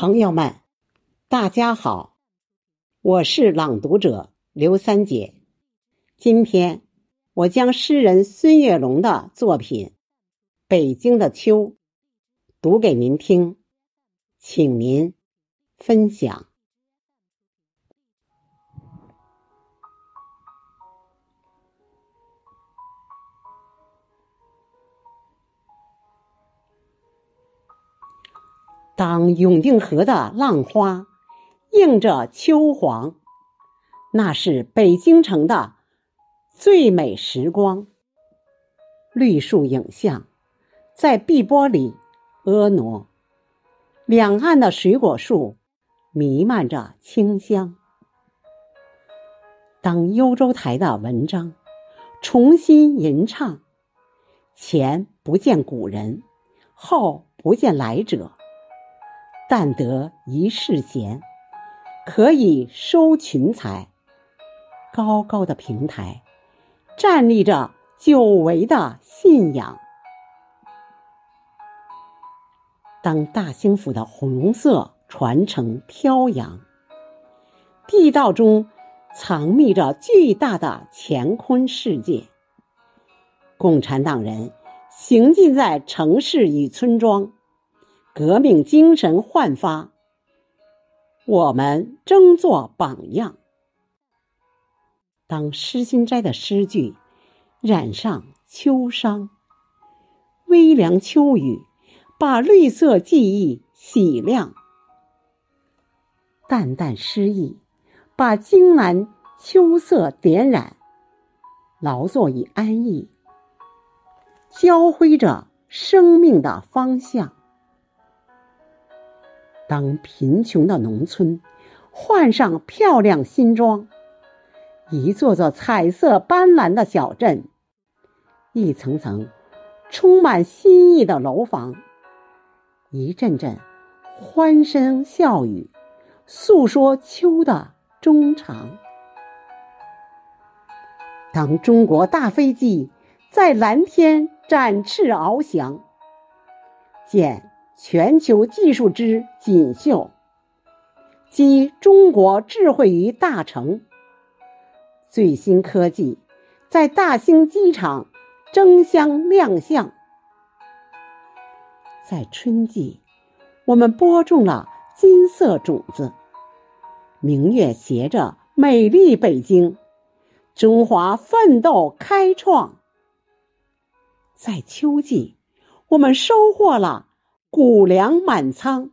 朋友们，大家好，我是朗读者刘三姐。今天我将诗人孙月龙的作品《北京的秋》读给您听，请您分享。当永定河的浪花映着秋黄，那是北京城的最美时光。绿树影像在碧波里婀娜，两岸的水果树弥漫着清香。当幽州台的文章重新吟唱，前不见古人，后不见来者。但得一世闲，可以收群才。高高的平台，站立着久违的信仰。当大兴府的红色传承飘扬，地道中藏匿着巨大的乾坤世界。共产党人行进在城市与村庄。革命精神焕发，我们争做榜样。当诗心斋的诗句染上秋伤，微凉秋雨把绿色记忆洗亮，淡淡诗意把荆南秋色点染，劳作与安逸交辉着生命的方向。当贫穷的农村换上漂亮新装，一座座彩色斑斓的小镇，一层层充满新意的楼房，一阵阵欢声笑语，诉说秋的衷肠。当中国大飞机在蓝天展翅翱翔，见。全球技术之锦绣，集中国智慧于大成。最新科技在大兴机场争相亮相。在春季，我们播种了金色种子，明月携着美丽北京，中华奋斗开创。在秋季，我们收获了。谷粮满仓，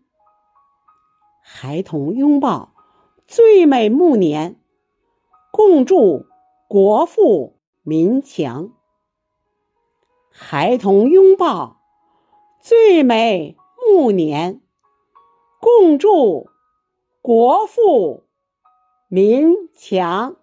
孩童拥抱最美暮年，共祝国富民强。孩童拥抱最美暮年，共祝国富民强。